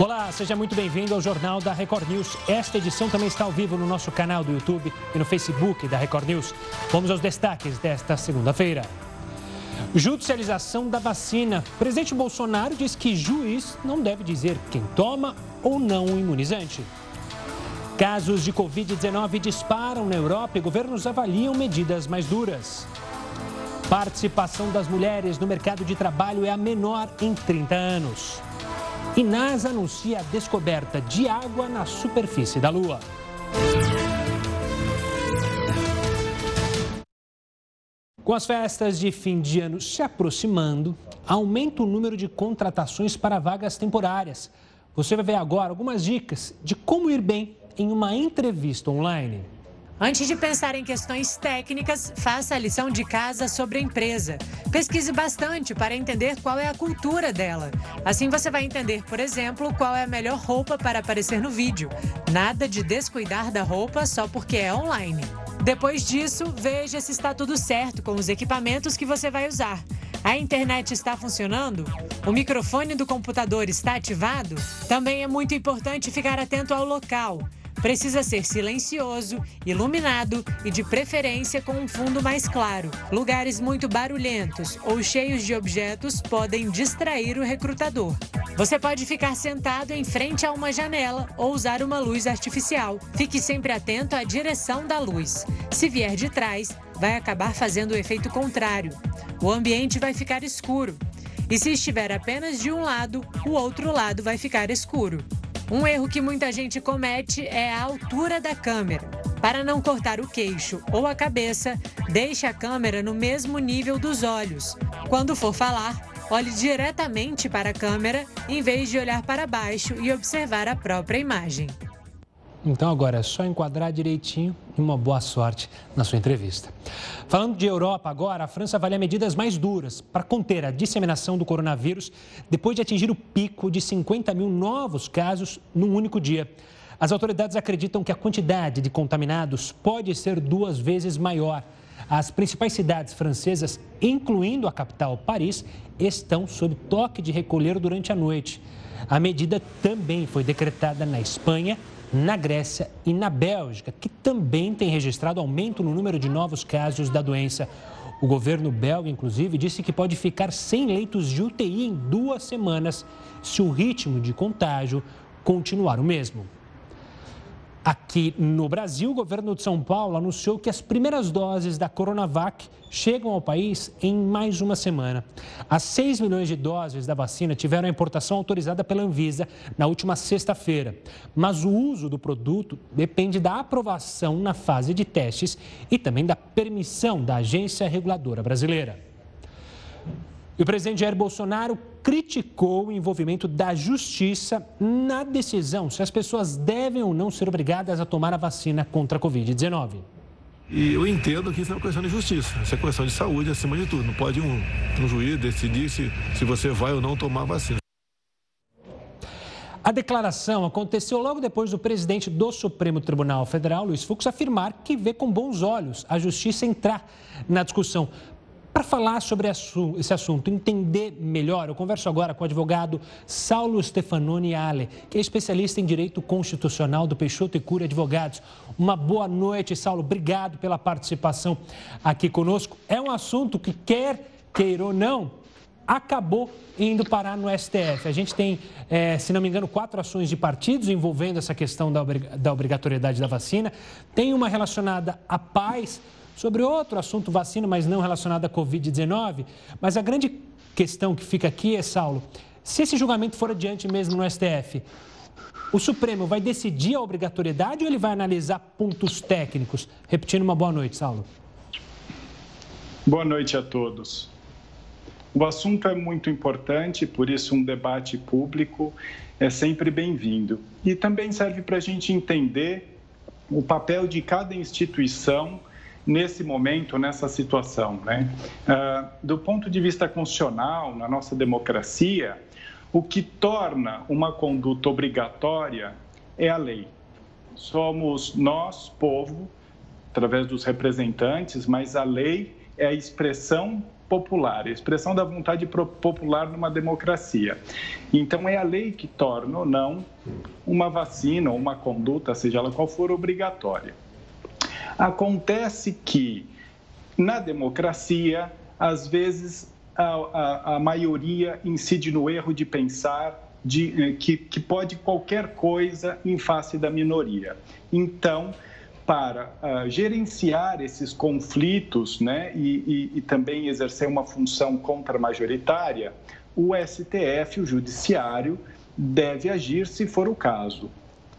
Olá, seja muito bem-vindo ao Jornal da Record News. Esta edição também está ao vivo no nosso canal do YouTube e no Facebook da Record News. Vamos aos destaques desta segunda-feira. Judicialização da vacina. O presidente Bolsonaro diz que juiz não deve dizer quem toma ou não o imunizante. Casos de Covid-19 disparam na Europa e governos avaliam medidas mais duras. Participação das mulheres no mercado de trabalho é a menor em 30 anos. E NASA anuncia a descoberta de água na superfície da Lua. Com as festas de fim de ano se aproximando, aumenta o número de contratações para vagas temporárias. Você vai ver agora algumas dicas de como ir bem em uma entrevista online. Antes de pensar em questões técnicas, faça a lição de casa sobre a empresa. Pesquise bastante para entender qual é a cultura dela. Assim você vai entender, por exemplo, qual é a melhor roupa para aparecer no vídeo. Nada de descuidar da roupa só porque é online. Depois disso, veja se está tudo certo com os equipamentos que você vai usar. A internet está funcionando? O microfone do computador está ativado? Também é muito importante ficar atento ao local. Precisa ser silencioso, iluminado e de preferência com um fundo mais claro. Lugares muito barulhentos ou cheios de objetos podem distrair o recrutador. Você pode ficar sentado em frente a uma janela ou usar uma luz artificial. Fique sempre atento à direção da luz. Se vier de trás, vai acabar fazendo o efeito contrário. O ambiente vai ficar escuro. E se estiver apenas de um lado, o outro lado vai ficar escuro. Um erro que muita gente comete é a altura da câmera. Para não cortar o queixo ou a cabeça, deixe a câmera no mesmo nível dos olhos. Quando for falar, olhe diretamente para a câmera em vez de olhar para baixo e observar a própria imagem. Então agora é só enquadrar direitinho e uma boa sorte na sua entrevista. Falando de Europa agora, a França avalia medidas mais duras para conter a disseminação do coronavírus depois de atingir o pico de 50 mil novos casos num único dia. As autoridades acreditam que a quantidade de contaminados pode ser duas vezes maior. As principais cidades francesas, incluindo a capital Paris, estão sob toque de recolher durante a noite. A medida também foi decretada na Espanha na Grécia e na Bélgica, que também tem registrado aumento no número de novos casos da doença. O governo belga, inclusive, disse que pode ficar sem leitos de UTI em duas semanas se o ritmo de contágio continuar o mesmo. Aqui no Brasil, o governo de São Paulo anunciou que as primeiras doses da Coronavac chegam ao país em mais uma semana. As 6 milhões de doses da vacina tiveram a importação autorizada pela Anvisa na última sexta-feira. Mas o uso do produto depende da aprovação na fase de testes e também da permissão da Agência Reguladora Brasileira. E o presidente Jair Bolsonaro criticou o envolvimento da justiça na decisão se as pessoas devem ou não ser obrigadas a tomar a vacina contra a Covid-19. E eu entendo que isso é uma questão de justiça, isso é questão de saúde acima de tudo. Não pode um, um juiz decidir se, se você vai ou não tomar a vacina. A declaração aconteceu logo depois do presidente do Supremo Tribunal Federal, Luiz Fux, afirmar que vê com bons olhos a justiça entrar na discussão. Para falar sobre esse assunto, entender melhor, eu converso agora com o advogado Saulo Stefanoni Ale, que é especialista em direito constitucional do Peixoto e Cura Advogados. Uma boa noite, Saulo. Obrigado pela participação aqui conosco. É um assunto que, quer queira ou não, acabou indo parar no STF. A gente tem, é, se não me engano, quatro ações de partidos envolvendo essa questão da, obrigatoriedade da vacina. Tem uma relacionada à paz sobre outro assunto, vacina, mas não relacionado à Covid-19. Mas a grande questão que fica aqui é, Saulo, se esse julgamento for adiante mesmo no STF, o Supremo vai decidir a obrigatoriedade ou ele vai analisar pontos técnicos? Repetindo uma boa noite, Saulo. Boa noite a todos. O assunto é muito importante, por isso um debate público é sempre bem-vindo. E também serve para a gente entender o papel de cada instituição nesse momento, nessa situação. Né? Uh, do ponto de vista constitucional, na nossa democracia, o que torna uma conduta obrigatória é a lei. Somos nós, povo, através dos representantes, mas a lei é a expressão popular, a expressão da vontade popular numa democracia. Então, é a lei que torna ou não uma vacina ou uma conduta, seja ela qual for, obrigatória. Acontece que, na democracia, às vezes a, a, a maioria incide no erro de pensar de, eh, que, que pode qualquer coisa em face da minoria. Então, para uh, gerenciar esses conflitos né, e, e, e também exercer uma função contra-majoritária, o STF, o Judiciário, deve agir se for o caso.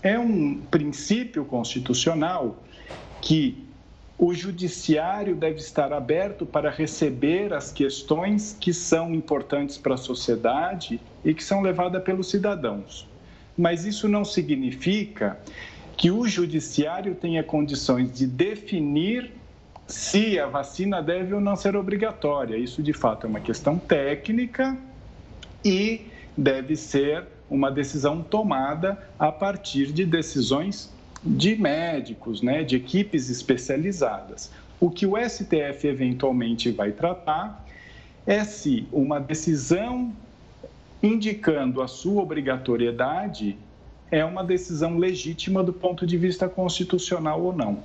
É um princípio constitucional que o judiciário deve estar aberto para receber as questões que são importantes para a sociedade e que são levadas pelos cidadãos. Mas isso não significa que o judiciário tenha condições de definir se a vacina deve ou não ser obrigatória. Isso, de fato, é uma questão técnica e deve ser uma decisão tomada a partir de decisões de médicos, né, de equipes especializadas. O que o STF eventualmente vai tratar é se uma decisão indicando a sua obrigatoriedade é uma decisão legítima do ponto de vista constitucional ou não.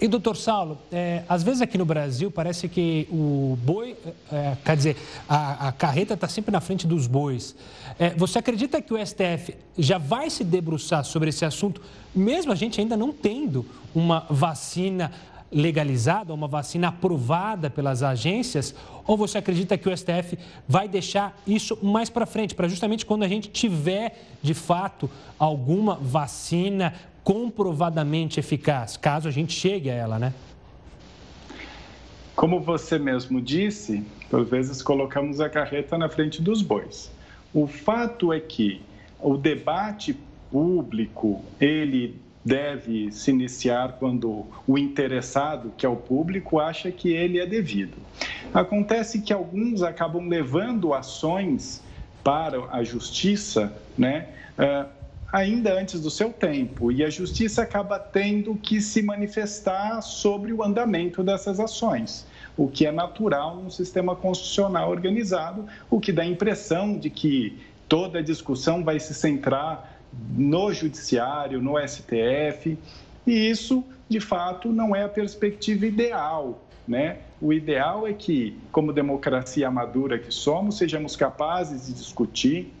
E, doutor Saulo, é, às vezes aqui no Brasil parece que o boi, é, quer dizer, a, a carreta está sempre na frente dos bois. É, você acredita que o STF já vai se debruçar sobre esse assunto, mesmo a gente ainda não tendo uma vacina legalizada, uma vacina aprovada pelas agências? Ou você acredita que o STF vai deixar isso mais para frente, para justamente quando a gente tiver, de fato, alguma vacina comprovadamente eficaz, caso a gente chegue a ela, né? Como você mesmo disse, por vezes colocamos a carreta na frente dos bois. O fato é que o debate público, ele deve se iniciar quando o interessado, que é o público, acha que ele é devido. Acontece que alguns acabam levando ações para a justiça, né? Uh, ainda antes do seu tempo, e a justiça acaba tendo que se manifestar sobre o andamento dessas ações, o que é natural num sistema constitucional organizado, o que dá a impressão de que toda a discussão vai se centrar no Judiciário, no STF, e isso, de fato, não é a perspectiva ideal. Né? O ideal é que, como democracia madura que somos, sejamos capazes de discutir,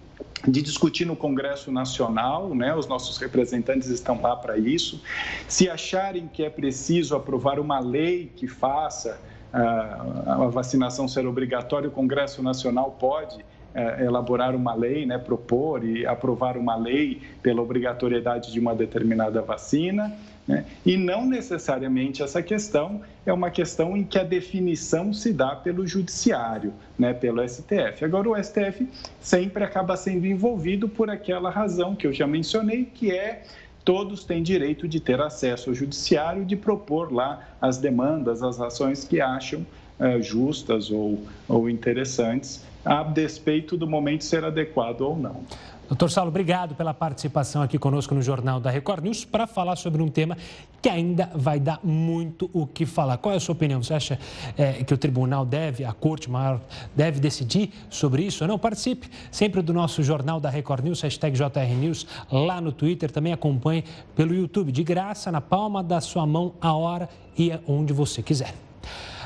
de discutir no Congresso Nacional, né? os nossos representantes estão lá para isso. Se acharem que é preciso aprovar uma lei que faça uh, a vacinação ser obrigatória, o Congresso Nacional pode é, elaborar uma lei, né, propor e aprovar uma lei pela obrigatoriedade de uma determinada vacina. Né? E não necessariamente essa questão é uma questão em que a definição se dá pelo judiciário, né, pelo STF. Agora, o STF sempre acaba sendo envolvido por aquela razão que eu já mencionei, que é todos têm direito de ter acesso ao judiciário, de propor lá as demandas, as ações que acham é, justas ou, ou interessantes a despeito do momento ser adequado ou não. Doutor Saulo, obrigado pela participação aqui conosco no Jornal da Record News para falar sobre um tema que ainda vai dar muito o que falar. Qual é a sua opinião? Você acha é, que o tribunal deve, a corte maior, deve decidir sobre isso ou não? Participe sempre do nosso Jornal da Record News, hashtag JR News, lá no Twitter. Também acompanhe pelo YouTube, de graça, na palma da sua mão, a hora e onde você quiser.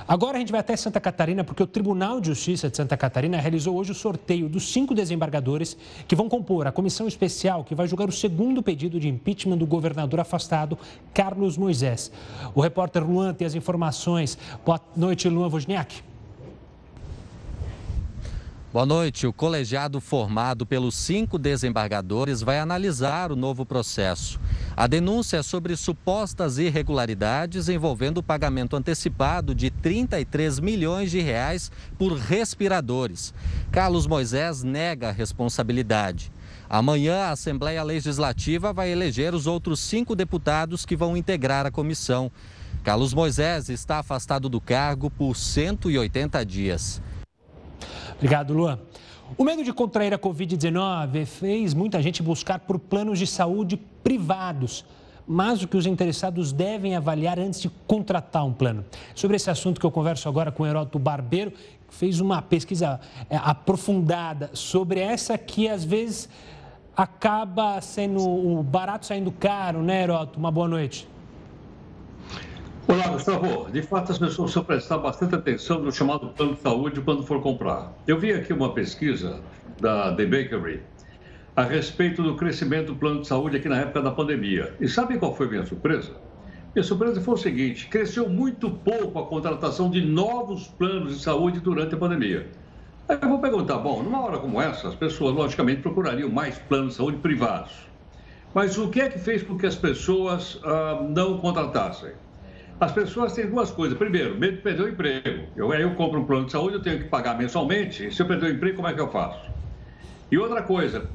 Agora a gente vai até Santa Catarina, porque o Tribunal de Justiça de Santa Catarina realizou hoje o sorteio dos cinco desembargadores que vão compor a comissão especial que vai julgar o segundo pedido de impeachment do governador afastado, Carlos Moisés. O repórter Luan tem as informações. Boa noite, Luan Wozniak. Boa noite. O colegiado formado pelos cinco desembargadores vai analisar o novo processo. A denúncia é sobre supostas irregularidades envolvendo o pagamento antecipado de 33 milhões de reais por respiradores. Carlos Moisés nega a responsabilidade. Amanhã, a Assembleia Legislativa vai eleger os outros cinco deputados que vão integrar a comissão. Carlos Moisés está afastado do cargo por 180 dias. Obrigado, Luan. O medo de contrair a Covid-19 fez muita gente buscar por planos de saúde privados, mas o que os interessados devem avaliar antes de contratar um plano. Sobre esse assunto que eu converso agora com o Heródoto Barbeiro, fez uma pesquisa é, aprofundada sobre essa que às vezes acaba sendo o barato saindo caro, né, Heroto? Uma boa noite. Olá, Gustavo. De fato, as pessoas precisam prestar bastante atenção no chamado plano de saúde quando for comprar. Eu vi aqui uma pesquisa da The Bakery a respeito do crescimento do plano de saúde aqui na época da pandemia. E sabe qual foi minha surpresa? Minha surpresa foi o seguinte: cresceu muito pouco a contratação de novos planos de saúde durante a pandemia. Aí eu vou perguntar, bom, numa hora como essa, as pessoas logicamente procurariam mais planos de saúde privados. Mas o que é que fez com que as pessoas ah, não contratassem? As pessoas têm duas coisas. Primeiro, medo de perder o emprego. Eu, eu compro um plano de saúde, eu tenho que pagar mensalmente. Se eu perder o emprego, como é que eu faço? E outra coisa,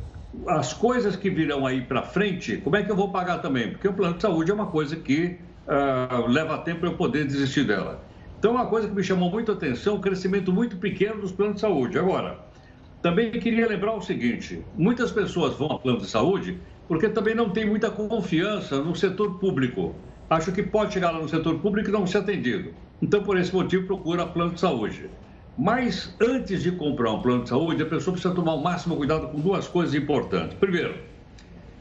as coisas que virão aí para frente, como é que eu vou pagar também? Porque o plano de saúde é uma coisa que uh, leva tempo para eu poder desistir dela. Então, uma coisa que me chamou muito a atenção, o crescimento muito pequeno dos planos de saúde. Agora, também queria lembrar o seguinte: muitas pessoas vão a plano de saúde porque também não tem muita confiança no setor público. Acho que pode chegar lá no setor público e não ser atendido. Então, por esse motivo, procura plano de saúde. Mas antes de comprar um plano de saúde, a pessoa precisa tomar o máximo cuidado com duas coisas importantes. Primeiro,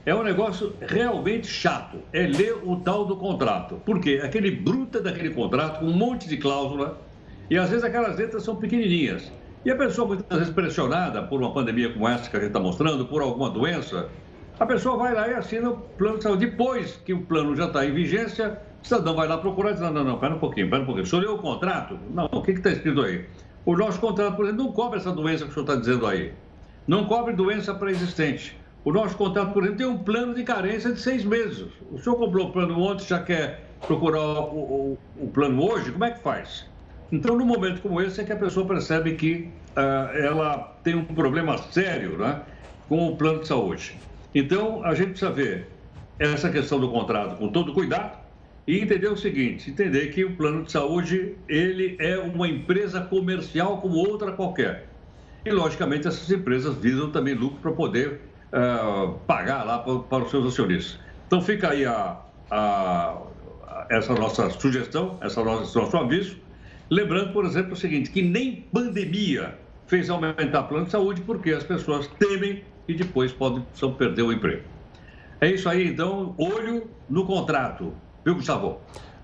é um negócio realmente chato, é ler o tal do contrato. Por quê? Aquele bruta daquele contrato com um monte de cláusula e às vezes aquelas letras são pequenininhas. E a pessoa muitas vezes pressionada por uma pandemia como essa que a gente está mostrando, por alguma doença, a pessoa vai lá e assina o plano de saúde. Depois que o plano já está em vigência, o cidadão vai lá procurar e diz, não, não, não, pera um pouquinho, pera um pouquinho. O senhor leu o contrato? Não, o que está escrito aí? O nosso contrato, por exemplo, não cobre essa doença que o senhor está dizendo aí. Não cobre doença pré-existente. O nosso contrato, por exemplo, tem um plano de carência de seis meses. O senhor comprou o plano ontem, já quer procurar o, o, o plano hoje? Como é que faz? Então, num momento como esse, é que a pessoa percebe que uh, ela tem um problema sério né, com o plano de saúde. Então, a gente precisa ver essa questão do contrato com todo cuidado e entender o seguinte, entender que o plano de saúde, ele é uma empresa comercial como outra qualquer. E, logicamente, essas empresas visam também lucro para poder uh, pagar lá para, os seus acionistas. Então, fica aí a, a, a, essa nossa sugestão, essa nossa, nosso aviso. Lembrando, por exemplo, o seguinte, que nem pandemia fez aumentar o plano de saúde, porque as pessoas temem e depois podem perder o emprego. É isso aí, então, olho no contrato. Viu, Gustavo?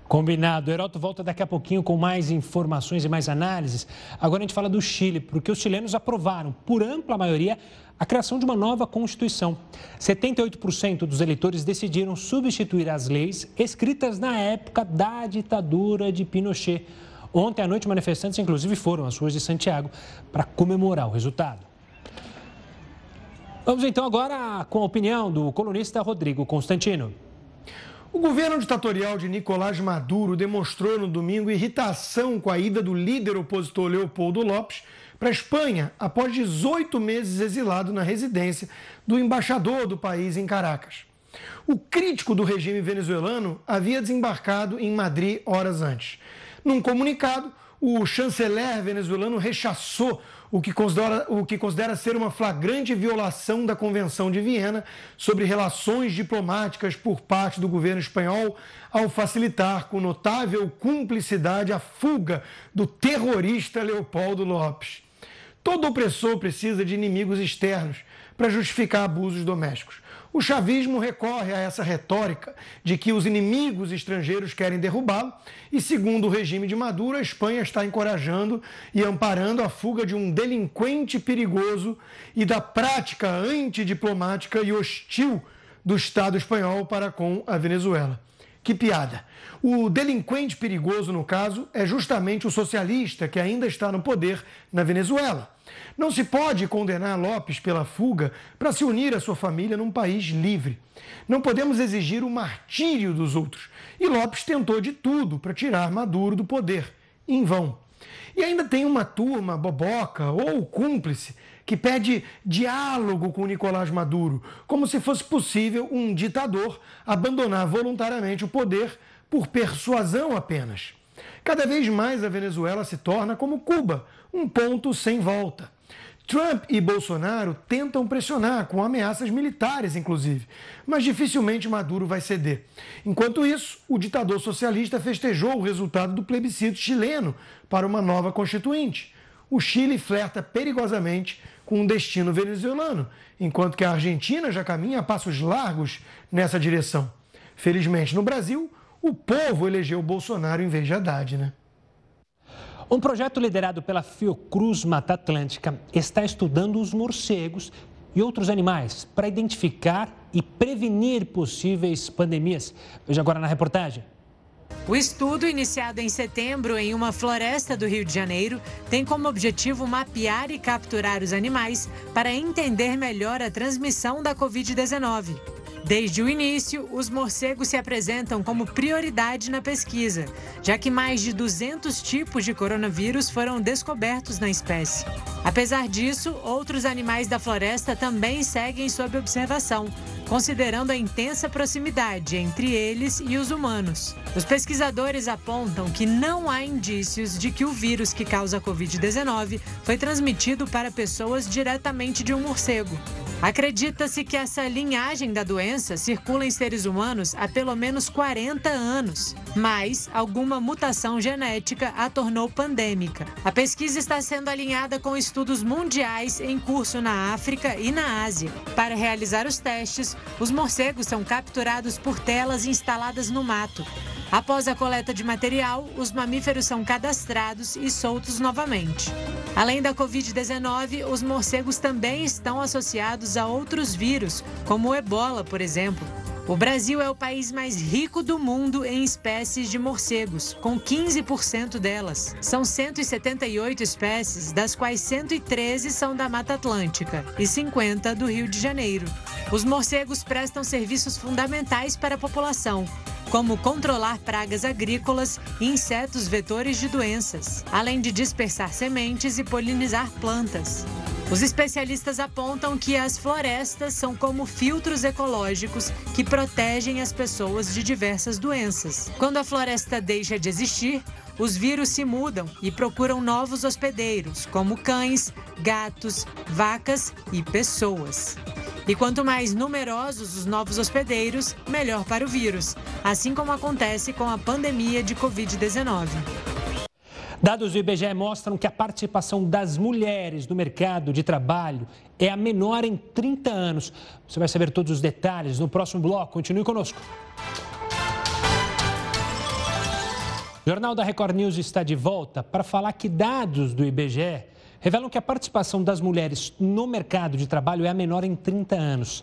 Combinado. Heroto volta daqui a pouquinho com mais informações e mais análises. Agora a gente fala do Chile, porque os chilenos aprovaram, por ampla maioria, a criação de uma nova Constituição. 78% dos eleitores decidiram substituir as leis escritas na época da ditadura de Pinochet. Ontem à noite, manifestantes, inclusive, foram às ruas de Santiago para comemorar o resultado. Vamos então agora com a opinião do colunista Rodrigo Constantino. O governo ditatorial de Nicolás Maduro demonstrou no domingo irritação com a ida do líder opositor Leopoldo Lopes para a Espanha após 18 meses exilado na residência do embaixador do país em Caracas. O crítico do regime venezuelano havia desembarcado em Madrid horas antes. Num comunicado, o chanceler venezuelano rechaçou o que, considera, o que considera ser uma flagrante violação da Convenção de Viena sobre relações diplomáticas por parte do governo espanhol, ao facilitar com notável cumplicidade a fuga do terrorista Leopoldo Lopes. Todo opressor precisa de inimigos externos para justificar abusos domésticos. O chavismo recorre a essa retórica de que os inimigos estrangeiros querem derrubá-lo, e segundo o regime de Maduro, a Espanha está encorajando e amparando a fuga de um delinquente perigoso e da prática antidiplomática e hostil do Estado espanhol para com a Venezuela. Que piada! O delinquente perigoso, no caso, é justamente o socialista que ainda está no poder na Venezuela. Não se pode condenar Lopes pela fuga para se unir à sua família num país livre. Não podemos exigir o martírio dos outros. E Lopes tentou de tudo para tirar Maduro do poder, em vão. E ainda tem uma turma boboca ou cúmplice que pede diálogo com Nicolás Maduro, como se fosse possível um ditador abandonar voluntariamente o poder por persuasão apenas. Cada vez mais a Venezuela se torna como Cuba, um ponto sem volta. Trump e Bolsonaro tentam pressionar, com ameaças militares, inclusive, mas dificilmente Maduro vai ceder. Enquanto isso, o ditador socialista festejou o resultado do plebiscito chileno para uma nova constituinte. o Chile flerta perigosamente com um destino venezuelano, enquanto que a Argentina já caminha a passos largos nessa direção. Felizmente, no Brasil, o povo elegeu Bolsonaro em vez de Haddad, né? Um projeto liderado pela Fiocruz Mata Atlântica está estudando os morcegos e outros animais para identificar e prevenir possíveis pandemias. Veja agora na reportagem. O estudo, iniciado em setembro em uma floresta do Rio de Janeiro, tem como objetivo mapear e capturar os animais para entender melhor a transmissão da Covid-19. Desde o início, os morcegos se apresentam como prioridade na pesquisa, já que mais de 200 tipos de coronavírus foram descobertos na espécie. Apesar disso, outros animais da floresta também seguem sob observação, considerando a intensa proximidade entre eles e os humanos. Os pesquisadores apontam que não há indícios de que o vírus que causa a Covid-19 foi transmitido para pessoas diretamente de um morcego. Acredita-se que essa linhagem da doença circula em seres humanos há pelo menos 40 anos, mas alguma mutação genética a tornou pandêmica. A pesquisa está sendo alinhada com estudos mundiais em curso na África e na Ásia. Para realizar os testes, os morcegos são capturados por telas instaladas no mato. Após a coleta de material, os mamíferos são cadastrados e soltos novamente. Além da Covid-19, os morcegos também estão associados a outros vírus, como o ebola, por exemplo. O Brasil é o país mais rico do mundo em espécies de morcegos, com 15% delas. São 178 espécies, das quais 113 são da Mata Atlântica e 50 do Rio de Janeiro. Os morcegos prestam serviços fundamentais para a população, como controlar pragas agrícolas e insetos vetores de doenças, além de dispersar sementes e polinizar plantas. Os especialistas apontam que as florestas são como filtros ecológicos que protegem as pessoas de diversas doenças. Quando a floresta deixa de existir, os vírus se mudam e procuram novos hospedeiros, como cães, gatos, vacas e pessoas. E quanto mais numerosos os novos hospedeiros, melhor para o vírus, assim como acontece com a pandemia de Covid-19. Dados do IBGE mostram que a participação das mulheres no mercado de trabalho é a menor em 30 anos. Você vai saber todos os detalhes no próximo bloco. Continue conosco. O Jornal da Record News está de volta para falar que dados do IBGE revelam que a participação das mulheres no mercado de trabalho é a menor em 30 anos.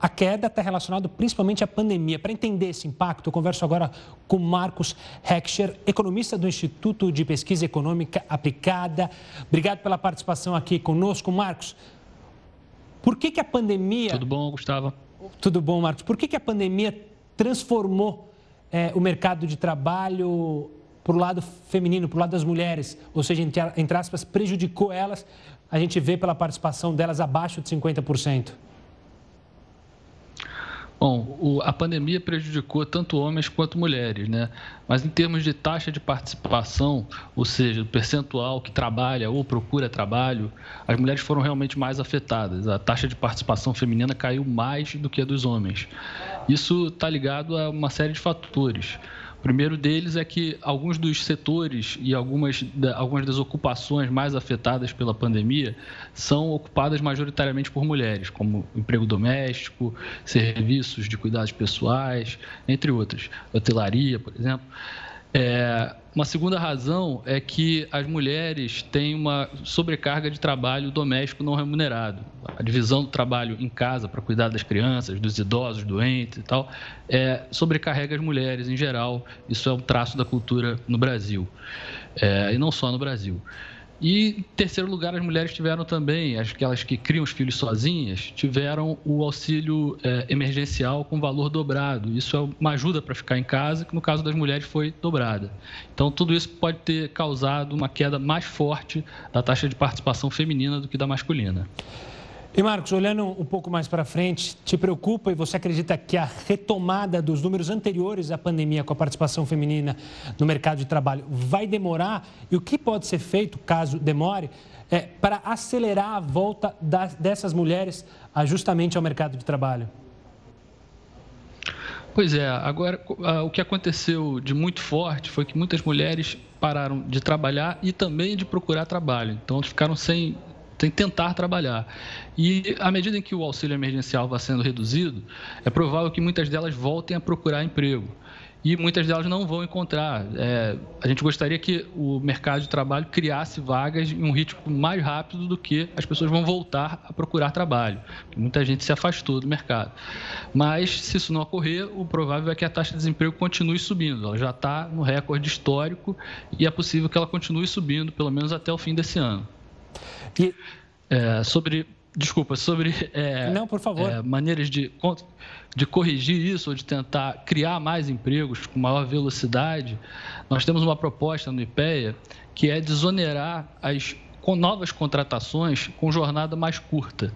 A queda está relacionada principalmente à pandemia. Para entender esse impacto, eu converso agora com Marcos Heckscher, economista do Instituto de Pesquisa Econômica Aplicada. Obrigado pela participação aqui conosco, Marcos. Por que, que a pandemia. Tudo bom, Gustavo? Tudo bom, Marcos. Por que, que a pandemia transformou é, o mercado de trabalho para o lado feminino, para o lado das mulheres, ou seja, entre, entre aspas, prejudicou elas, a gente vê pela participação delas abaixo de 50%? Bom, o, a pandemia prejudicou tanto homens quanto mulheres, né? Mas em termos de taxa de participação, ou seja, percentual que trabalha ou procura trabalho, as mulheres foram realmente mais afetadas. A taxa de participação feminina caiu mais do que a dos homens. Isso está ligado a uma série de fatores primeiro deles é que alguns dos setores e algumas, algumas das ocupações mais afetadas pela pandemia são ocupadas majoritariamente por mulheres, como emprego doméstico, serviços de cuidados pessoais, entre outras, hotelaria, por exemplo. É, uma segunda razão é que as mulheres têm uma sobrecarga de trabalho doméstico não remunerado. A divisão do trabalho em casa para cuidar das crianças, dos idosos, doentes e tal, é, sobrecarrega as mulheres em geral. Isso é um traço da cultura no Brasil, é, e não só no Brasil. E, em terceiro lugar, as mulheres tiveram também, aquelas que criam os filhos sozinhas, tiveram o auxílio é, emergencial com valor dobrado. Isso é uma ajuda para ficar em casa, que no caso das mulheres foi dobrada. Então, tudo isso pode ter causado uma queda mais forte da taxa de participação feminina do que da masculina. E Marcos, olhando um pouco mais para frente, te preocupa e você acredita que a retomada dos números anteriores à pandemia com a participação feminina no mercado de trabalho vai demorar? E o que pode ser feito, caso demore, é, para acelerar a volta das, dessas mulheres justamente ao mercado de trabalho? Pois é, agora o que aconteceu de muito forte foi que muitas mulheres pararam de trabalhar e também de procurar trabalho. Então, ficaram sem sem tentar trabalhar. E à medida em que o auxílio emergencial vai sendo reduzido, é provável que muitas delas voltem a procurar emprego e muitas delas não vão encontrar. É, a gente gostaria que o mercado de trabalho criasse vagas em um ritmo mais rápido do que as pessoas vão voltar a procurar trabalho. Muita gente se afastou do mercado. Mas, se isso não ocorrer, o provável é que a taxa de desemprego continue subindo. Ela já está no recorde histórico e é possível que ela continue subindo, pelo menos até o fim desse ano. E... É, sobre Desculpa, sobre é, Não, por favor. É, maneiras de, de corrigir isso ou de tentar criar mais empregos com maior velocidade, nós temos uma proposta no IPEA que é desonerar as com novas contratações com jornada mais curta.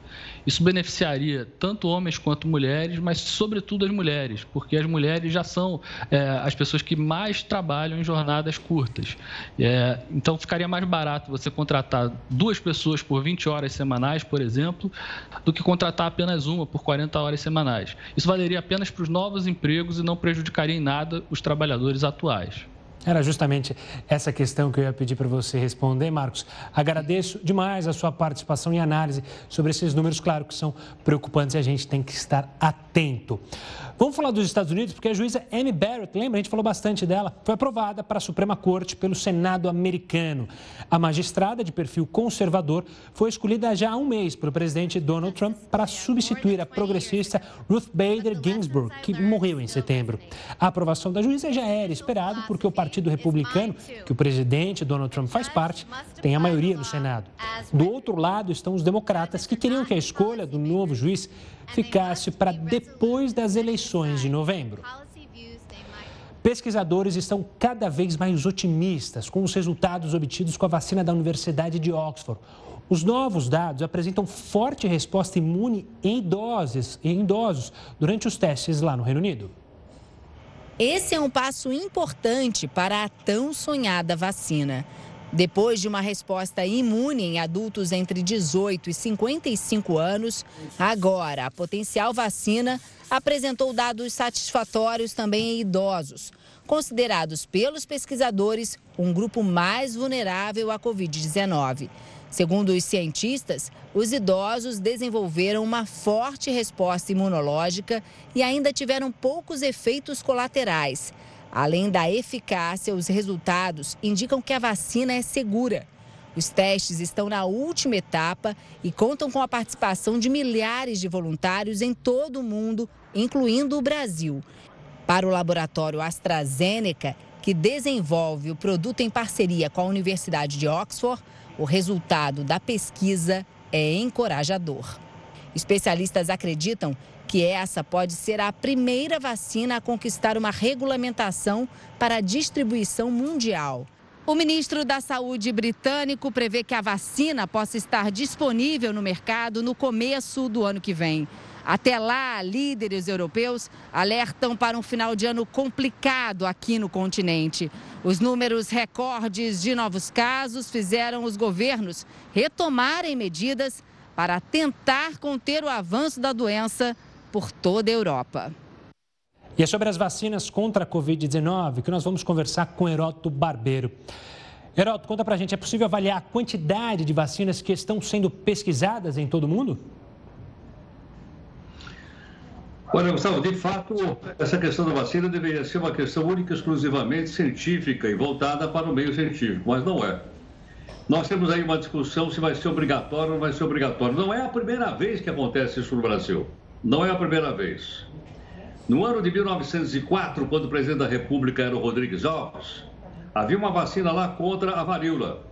Isso beneficiaria tanto homens quanto mulheres, mas sobretudo as mulheres, porque as mulheres já são é, as pessoas que mais trabalham em jornadas curtas. É, então ficaria mais barato você contratar duas pessoas por 20 horas semanais, por exemplo, do que contratar apenas uma por 40 horas semanais. Isso valeria apenas para os novos empregos e não prejudicaria em nada os trabalhadores atuais. Era justamente essa questão que eu ia pedir para você responder, Marcos. Agradeço demais a sua participação e análise sobre esses números, claro que são preocupantes e a gente tem que estar atento. Vamos falar dos Estados Unidos, porque a juíza Amy Barrett, lembra, a gente falou bastante dela, foi aprovada para a Suprema Corte pelo Senado americano. A magistrada de perfil conservador foi escolhida já há um mês pelo presidente Donald Trump para substituir a progressista Ruth Bader Ginsburg, que morreu em setembro. A aprovação da juíza já era esperado porque o Partido Republicano, que o presidente Donald Trump faz parte, tem a maioria no Senado. Do outro lado estão os democratas, que queriam que a escolha do novo juiz ficasse para depois das eleições de novembro. Pesquisadores estão cada vez mais otimistas com os resultados obtidos com a vacina da Universidade de Oxford. Os novos dados apresentam forte resposta imune em idosos, em idosos durante os testes lá no Reino Unido. Esse é um passo importante para a tão sonhada vacina. Depois de uma resposta imune em adultos entre 18 e 55 anos, agora a potencial vacina apresentou dados satisfatórios também em idosos, considerados pelos pesquisadores um grupo mais vulnerável à Covid-19. Segundo os cientistas, os idosos desenvolveram uma forte resposta imunológica e ainda tiveram poucos efeitos colaterais. Além da eficácia, os resultados indicam que a vacina é segura. Os testes estão na última etapa e contam com a participação de milhares de voluntários em todo o mundo, incluindo o Brasil. Para o laboratório AstraZeneca, que desenvolve o produto em parceria com a Universidade de Oxford, o resultado da pesquisa é encorajador. Especialistas acreditam que essa pode ser a primeira vacina a conquistar uma regulamentação para a distribuição mundial. O ministro da Saúde britânico prevê que a vacina possa estar disponível no mercado no começo do ano que vem. Até lá, líderes europeus alertam para um final de ano complicado aqui no continente. Os números recordes de novos casos fizeram os governos retomarem medidas para tentar conter o avanço da doença por toda a Europa. E é sobre as vacinas contra a Covid-19 que nós vamos conversar com Heródoto Barbeiro. Heródoto, conta pra gente, é possível avaliar a quantidade de vacinas que estão sendo pesquisadas em todo o mundo? Olha, Gustavo, de fato, essa questão da vacina deveria ser uma questão única e exclusivamente científica e voltada para o meio científico, mas não é. Nós temos aí uma discussão se vai ser obrigatório ou não vai ser obrigatório. Não é a primeira vez que acontece isso no Brasil. Não é a primeira vez. No ano de 1904, quando o presidente da República era o Rodrigues Alves, havia uma vacina lá contra a varíola.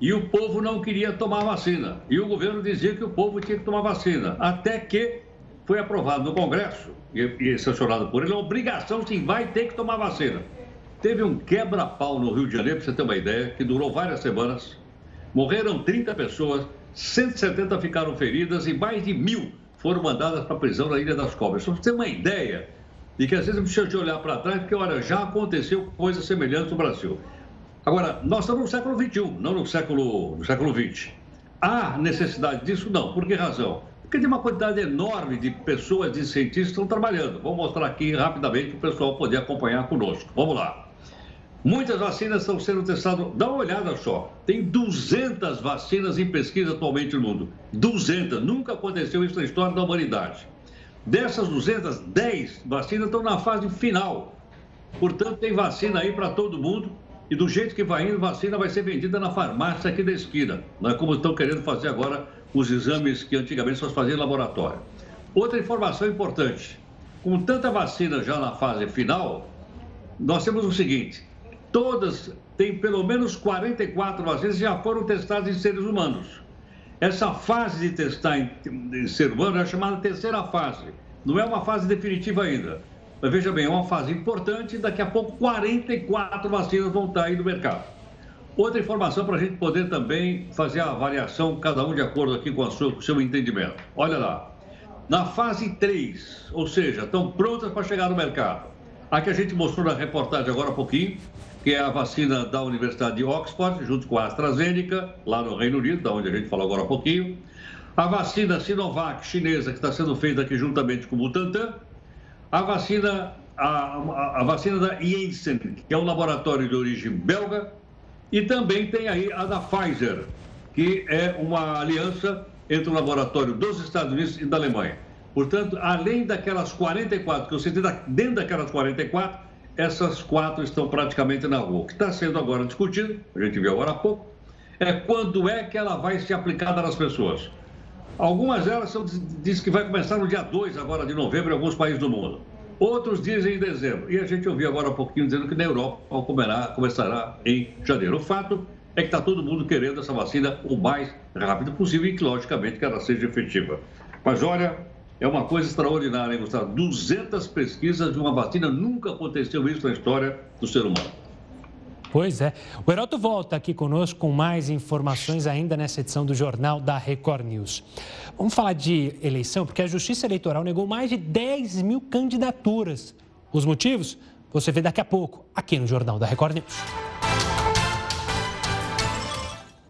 E o povo não queria tomar vacina. E o governo dizia que o povo tinha que tomar vacina. Até que foi aprovado no Congresso e, e sancionado por ele, a obrigação sim, vai ter que tomar vacina. Teve um quebra-pau no Rio de Janeiro, para você ter uma ideia, que durou várias semanas. Morreram 30 pessoas, 170 ficaram feridas e mais de mil foram mandadas para a prisão na Ilha das Cobras. Só para você ter uma ideia de que às vezes precisa de olhar para trás, porque olha, já aconteceu coisas semelhantes no Brasil. Agora, nós estamos no século XXI, não no século, no século XX. Há necessidade disso? Não. Por que razão? Porque tem uma quantidade enorme de pessoas, de cientistas que estão trabalhando. Vou mostrar aqui rapidamente para o pessoal poder acompanhar conosco. Vamos lá. Muitas vacinas estão sendo testadas. Dá uma olhada só. Tem 200 vacinas em pesquisa atualmente no mundo. 200. Nunca aconteceu isso na história da humanidade. Dessas 200, 10 vacinas estão na fase final. Portanto, tem vacina aí para todo mundo. E do jeito que vai indo, vacina vai ser vendida na farmácia aqui da esquina. Não é como estão querendo fazer agora os exames que antigamente só faziam em laboratório. Outra informação importante: com tanta vacina já na fase final, nós temos o seguinte: todas têm pelo menos 44 vacinas que já foram testadas em seres humanos. Essa fase de testar em, em ser humano é chamada terceira fase. Não é uma fase definitiva ainda. Mas veja bem, é uma fase importante. Daqui a pouco, 44 vacinas vão estar aí no mercado. Outra informação para a gente poder também fazer a avaliação, cada um de acordo aqui com, sua, com o seu entendimento. Olha lá. Na fase 3, ou seja, estão prontas para chegar no mercado. A que a gente mostrou na reportagem agora há pouquinho, que é a vacina da Universidade de Oxford, junto com a AstraZeneca, lá no Reino Unido, da onde a gente falou agora há pouquinho. A vacina Sinovac chinesa, que está sendo feita aqui juntamente com o Butantan a vacina, a, a, a vacina da Janssen, que é um laboratório de origem belga, e também tem aí a da Pfizer, que é uma aliança entre o laboratório dos Estados Unidos e da Alemanha. Portanto, além daquelas 44 que eu citei, dentro daquelas 44, essas quatro estão praticamente na rua. O que está sendo agora discutido, a gente viu agora há pouco, é quando é que ela vai ser aplicada nas pessoas. Algumas delas são, diz que vai começar no dia 2 agora de novembro em alguns países do mundo. Outros dizem em dezembro. E a gente ouviu agora há pouquinho dizendo que na Europa comerá, começará em janeiro. O fato é que está todo mundo querendo essa vacina o mais rápido possível e que, logicamente, que ela seja efetiva. Mas olha, é uma coisa extraordinária, hein, Gustavo? 200 pesquisas de uma vacina, nunca aconteceu isso na história do ser humano. Pois é. O Heroto volta aqui conosco com mais informações ainda nessa edição do Jornal da Record News. Vamos falar de eleição, porque a Justiça Eleitoral negou mais de 10 mil candidaturas. Os motivos? Você vê daqui a pouco, aqui no Jornal da Record News.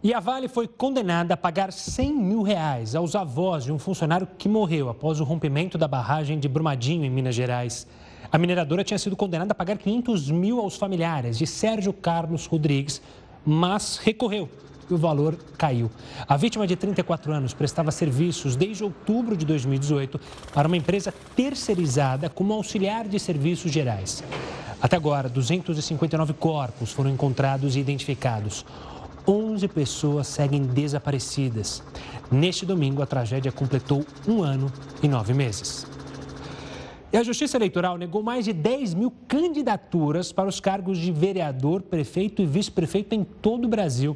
E a Vale foi condenada a pagar 100 mil reais aos avós de um funcionário que morreu após o rompimento da barragem de Brumadinho, em Minas Gerais. A mineradora tinha sido condenada a pagar 500 mil aos familiares de Sérgio Carlos Rodrigues, mas recorreu e o valor caiu. A vítima de 34 anos prestava serviços desde outubro de 2018 para uma empresa terceirizada como auxiliar de serviços gerais. Até agora, 259 corpos foram encontrados e identificados. 11 pessoas seguem desaparecidas. Neste domingo, a tragédia completou um ano e nove meses. E a Justiça Eleitoral negou mais de 10 mil candidaturas para os cargos de vereador, prefeito e vice-prefeito em todo o Brasil.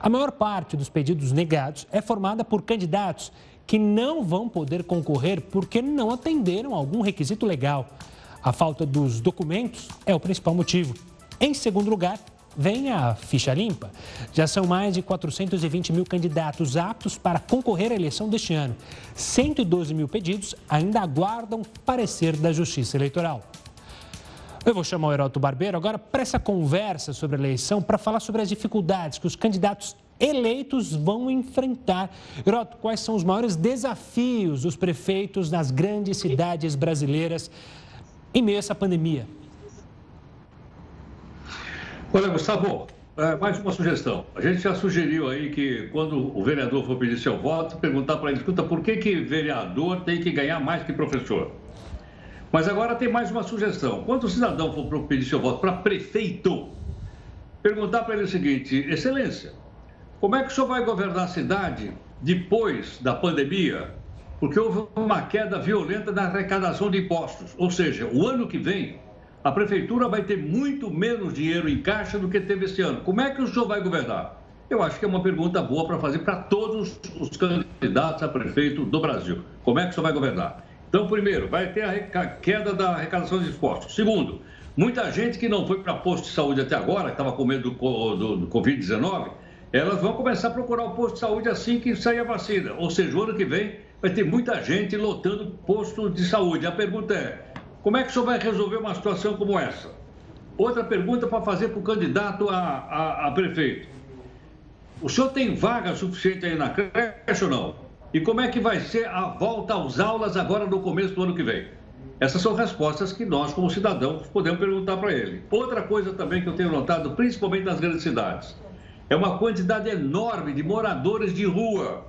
A maior parte dos pedidos negados é formada por candidatos que não vão poder concorrer porque não atenderam algum requisito legal. A falta dos documentos é o principal motivo. Em segundo lugar, vem a ficha limpa. Já são mais de 420 mil candidatos aptos para concorrer à eleição deste ano. 112 mil pedidos ainda aguardam parecer da Justiça Eleitoral. Eu vou chamar o Heroto Barbeiro agora para essa conversa sobre a eleição, para falar sobre as dificuldades que os candidatos eleitos vão enfrentar. Heroto, quais são os maiores desafios dos prefeitos nas grandes cidades brasileiras em meio a essa pandemia? Olha, Gustavo, é, mais uma sugestão. A gente já sugeriu aí que quando o vereador for pedir seu voto, perguntar para ele, escuta, por que, que vereador tem que ganhar mais que professor? Mas agora tem mais uma sugestão. Quando o cidadão for pedir seu voto para prefeito, perguntar para ele o seguinte, excelência, como é que o senhor vai governar a cidade depois da pandemia? Porque houve uma queda violenta na arrecadação de impostos. Ou seja, o ano que vem a prefeitura vai ter muito menos dinheiro em caixa do que teve esse ano. Como é que o senhor vai governar? Eu acho que é uma pergunta boa para fazer para todos os candidatos a prefeito do Brasil. Como é que o senhor vai governar? Então, primeiro, vai ter a queda da arrecadação de impostos. Segundo, muita gente que não foi para posto de saúde até agora, que estava com medo do, do, do Covid-19, elas vão começar a procurar o posto de saúde assim que sair a vacina. Ou seja, o ano que vem vai ter muita gente lotando posto de saúde. A pergunta é, como é que o senhor vai resolver uma situação como essa? Outra pergunta para fazer para o candidato a, a, a, prefeito. O senhor tem vaga suficiente aí na creche ou não? E como é que vai ser a volta às aulas agora no começo do ano que vem? Essas são respostas que nós, como cidadãos, podemos perguntar para ele. Outra coisa também que eu tenho notado, principalmente nas grandes cidades, é uma quantidade enorme de moradores de rua.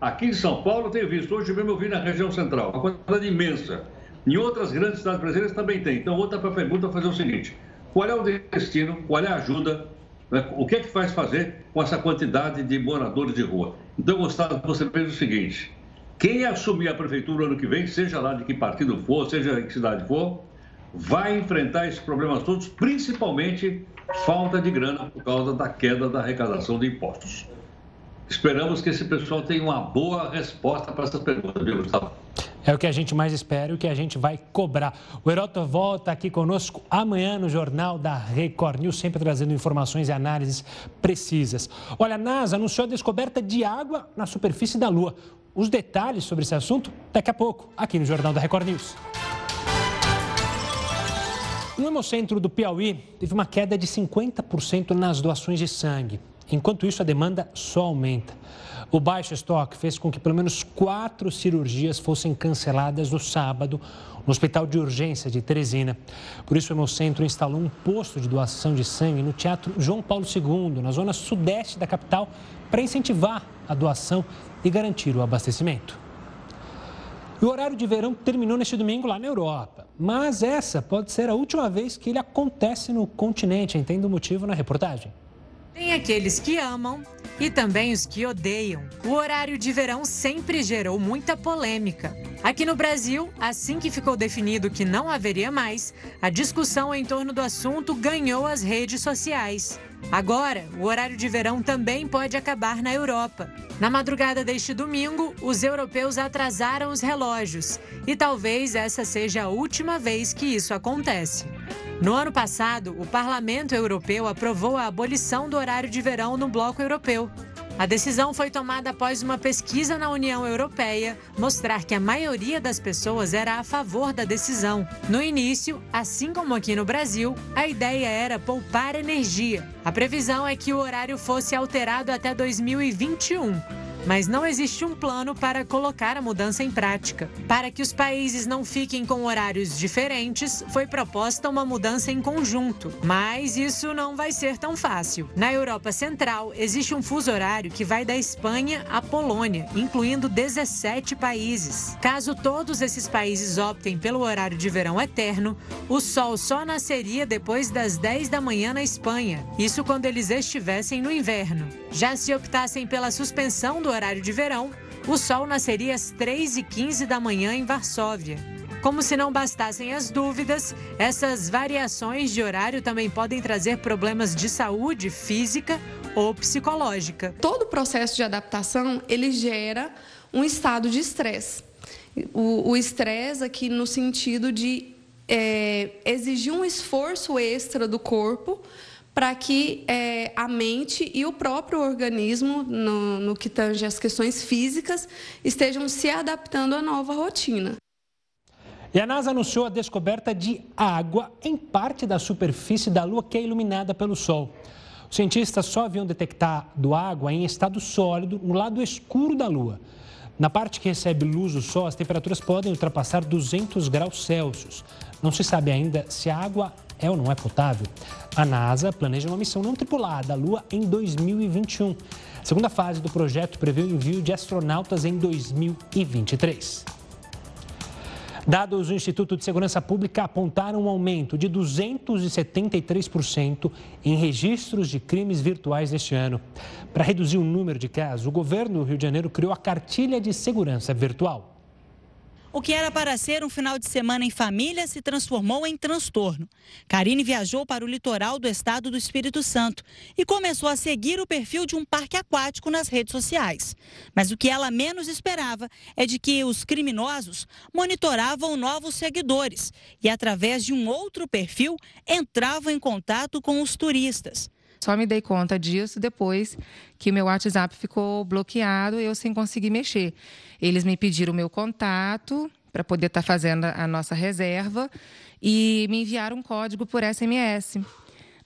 Aqui em São Paulo, tenho visto, hoje mesmo eu vi na região central, uma quantidade imensa. Em outras grandes cidades brasileiras também tem. Então, outra pergunta é fazer o seguinte: qual é o destino, qual é a ajuda, né? o que é que faz fazer com essa quantidade de moradores de rua? Então, que você pense o seguinte: quem assumir a prefeitura ano que vem, seja lá de que partido for, seja em que cidade for, vai enfrentar esses problemas todos, principalmente falta de grana por causa da queda da arrecadação de impostos. Esperamos que esse pessoal tenha uma boa resposta para essas perguntas, viu, Gustavo? É o que a gente mais espera e o que a gente vai cobrar. O Heroto volta aqui conosco amanhã no Jornal da Record News, sempre trazendo informações e análises precisas. Olha, a NASA anunciou a descoberta de água na superfície da Lua. Os detalhes sobre esse assunto daqui a pouco, aqui no Jornal da Record News. No Hemocentro do Piauí, teve uma queda de 50% nas doações de sangue. Enquanto isso, a demanda só aumenta. O baixo estoque fez com que pelo menos quatro cirurgias fossem canceladas no sábado no Hospital de Urgência de Teresina. Por isso, o Hemocentro instalou um posto de doação de sangue no Teatro João Paulo II, na zona sudeste da capital, para incentivar a doação e garantir o abastecimento. E o horário de verão terminou neste domingo lá na Europa. Mas essa pode ser a última vez que ele acontece no continente. Entenda o motivo na reportagem. Tem aqueles que amam e também os que odeiam. O horário de verão sempre gerou muita polêmica. Aqui no Brasil, assim que ficou definido que não haveria mais, a discussão em torno do assunto ganhou as redes sociais. Agora, o horário de verão também pode acabar na Europa. Na madrugada deste domingo, os europeus atrasaram os relógios e talvez essa seja a última vez que isso acontece. No ano passado, o Parlamento Europeu aprovou a abolição do horário de verão no bloco europeu. A decisão foi tomada após uma pesquisa na União Europeia mostrar que a maioria das pessoas era a favor da decisão. No início, assim como aqui no Brasil, a ideia era poupar energia. A previsão é que o horário fosse alterado até 2021 mas não existe um plano para colocar a mudança em prática. Para que os países não fiquem com horários diferentes, foi proposta uma mudança em conjunto, mas isso não vai ser tão fácil. Na Europa Central, existe um fuso horário que vai da Espanha à Polônia, incluindo 17 países. Caso todos esses países optem pelo horário de verão eterno, o sol só nasceria depois das 10 da manhã na Espanha, isso quando eles estivessem no inverno. Já se optassem pela suspensão do horário de verão, o sol nasceria às 3h15 da manhã em Varsóvia. Como se não bastassem as dúvidas, essas variações de horário também podem trazer problemas de saúde física ou psicológica. Todo o processo de adaptação ele gera um estado de estresse. O estresse aqui no sentido de é, exigir um esforço extra do corpo para que é, a mente e o próprio organismo, no, no que tange as questões físicas, estejam se adaptando à nova rotina. E a NASA anunciou a descoberta de água em parte da superfície da Lua que é iluminada pelo Sol. Os cientistas só haviam detectado água em estado sólido no lado escuro da Lua. Na parte que recebe luz do Sol, as temperaturas podem ultrapassar 200 graus Celsius. Não se sabe ainda se a água é ou não é potável. A NASA planeja uma missão não tripulada à Lua em 2021. A segunda fase do projeto prevê o envio de astronautas em 2023. Dados do Instituto de Segurança Pública apontaram um aumento de 273% em registros de crimes virtuais este ano. Para reduzir o número de casos, o governo do Rio de Janeiro criou a Cartilha de Segurança Virtual. O que era para ser um final de semana em família se transformou em transtorno. Karine viajou para o litoral do estado do Espírito Santo e começou a seguir o perfil de um parque aquático nas redes sociais. Mas o que ela menos esperava é de que os criminosos monitoravam novos seguidores e, através de um outro perfil, entravam em contato com os turistas. Só me dei conta disso depois que meu WhatsApp ficou bloqueado e eu sem conseguir mexer. Eles me pediram o meu contato para poder estar tá fazendo a nossa reserva e me enviaram um código por SMS.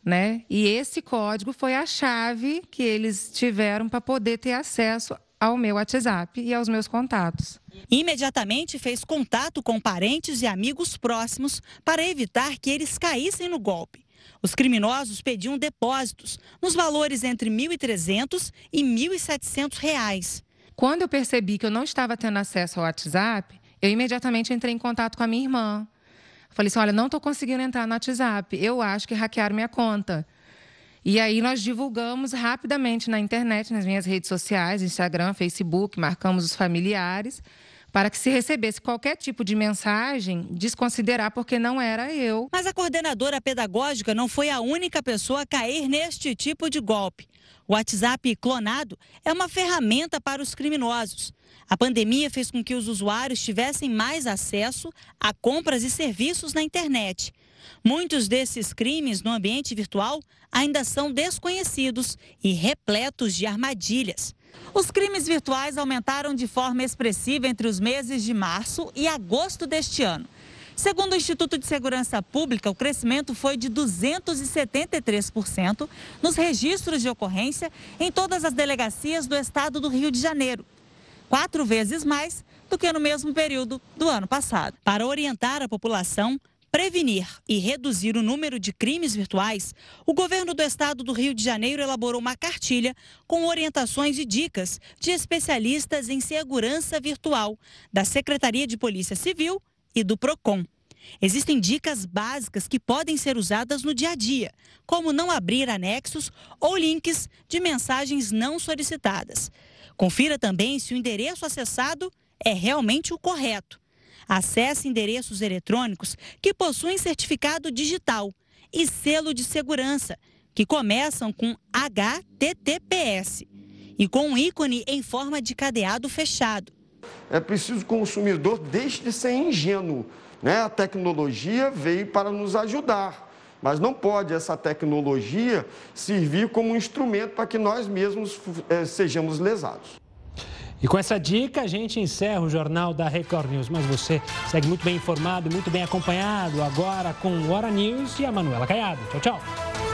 Né? E esse código foi a chave que eles tiveram para poder ter acesso ao meu WhatsApp e aos meus contatos. Imediatamente fez contato com parentes e amigos próximos para evitar que eles caíssem no golpe. Os criminosos pediam depósitos nos valores entre R$ 1.300 e 1.700 reais. Quando eu percebi que eu não estava tendo acesso ao WhatsApp, eu imediatamente entrei em contato com a minha irmã. Falei assim: olha, não estou conseguindo entrar no WhatsApp. Eu acho que hackearam minha conta. E aí nós divulgamos rapidamente na internet, nas minhas redes sociais, Instagram, Facebook, marcamos os familiares, para que se recebesse qualquer tipo de mensagem, desconsiderar porque não era eu. Mas a coordenadora pedagógica não foi a única pessoa a cair neste tipo de golpe. O WhatsApp clonado é uma ferramenta para os criminosos. A pandemia fez com que os usuários tivessem mais acesso a compras e serviços na internet. Muitos desses crimes no ambiente virtual ainda são desconhecidos e repletos de armadilhas. Os crimes virtuais aumentaram de forma expressiva entre os meses de março e agosto deste ano. Segundo o Instituto de Segurança Pública, o crescimento foi de 273% nos registros de ocorrência em todas as delegacias do estado do Rio de Janeiro quatro vezes mais do que no mesmo período do ano passado. Para orientar a população, prevenir e reduzir o número de crimes virtuais, o governo do estado do Rio de Janeiro elaborou uma cartilha com orientações e dicas de especialistas em segurança virtual da Secretaria de Polícia Civil e do Procon. Existem dicas básicas que podem ser usadas no dia a dia, como não abrir anexos ou links de mensagens não solicitadas. Confira também se o endereço acessado é realmente o correto. Acesse endereços eletrônicos que possuem certificado digital e selo de segurança, que começam com HTTPS e com um ícone em forma de cadeado fechado. É preciso que o consumidor deixe de ser ingênuo. Né? A tecnologia veio para nos ajudar, mas não pode essa tecnologia servir como um instrumento para que nós mesmos é, sejamos lesados. E com essa dica, a gente encerra o jornal da Record News. Mas você segue muito bem informado, muito bem acompanhado agora com o Hora News e a Manuela Caiado. Tchau, tchau.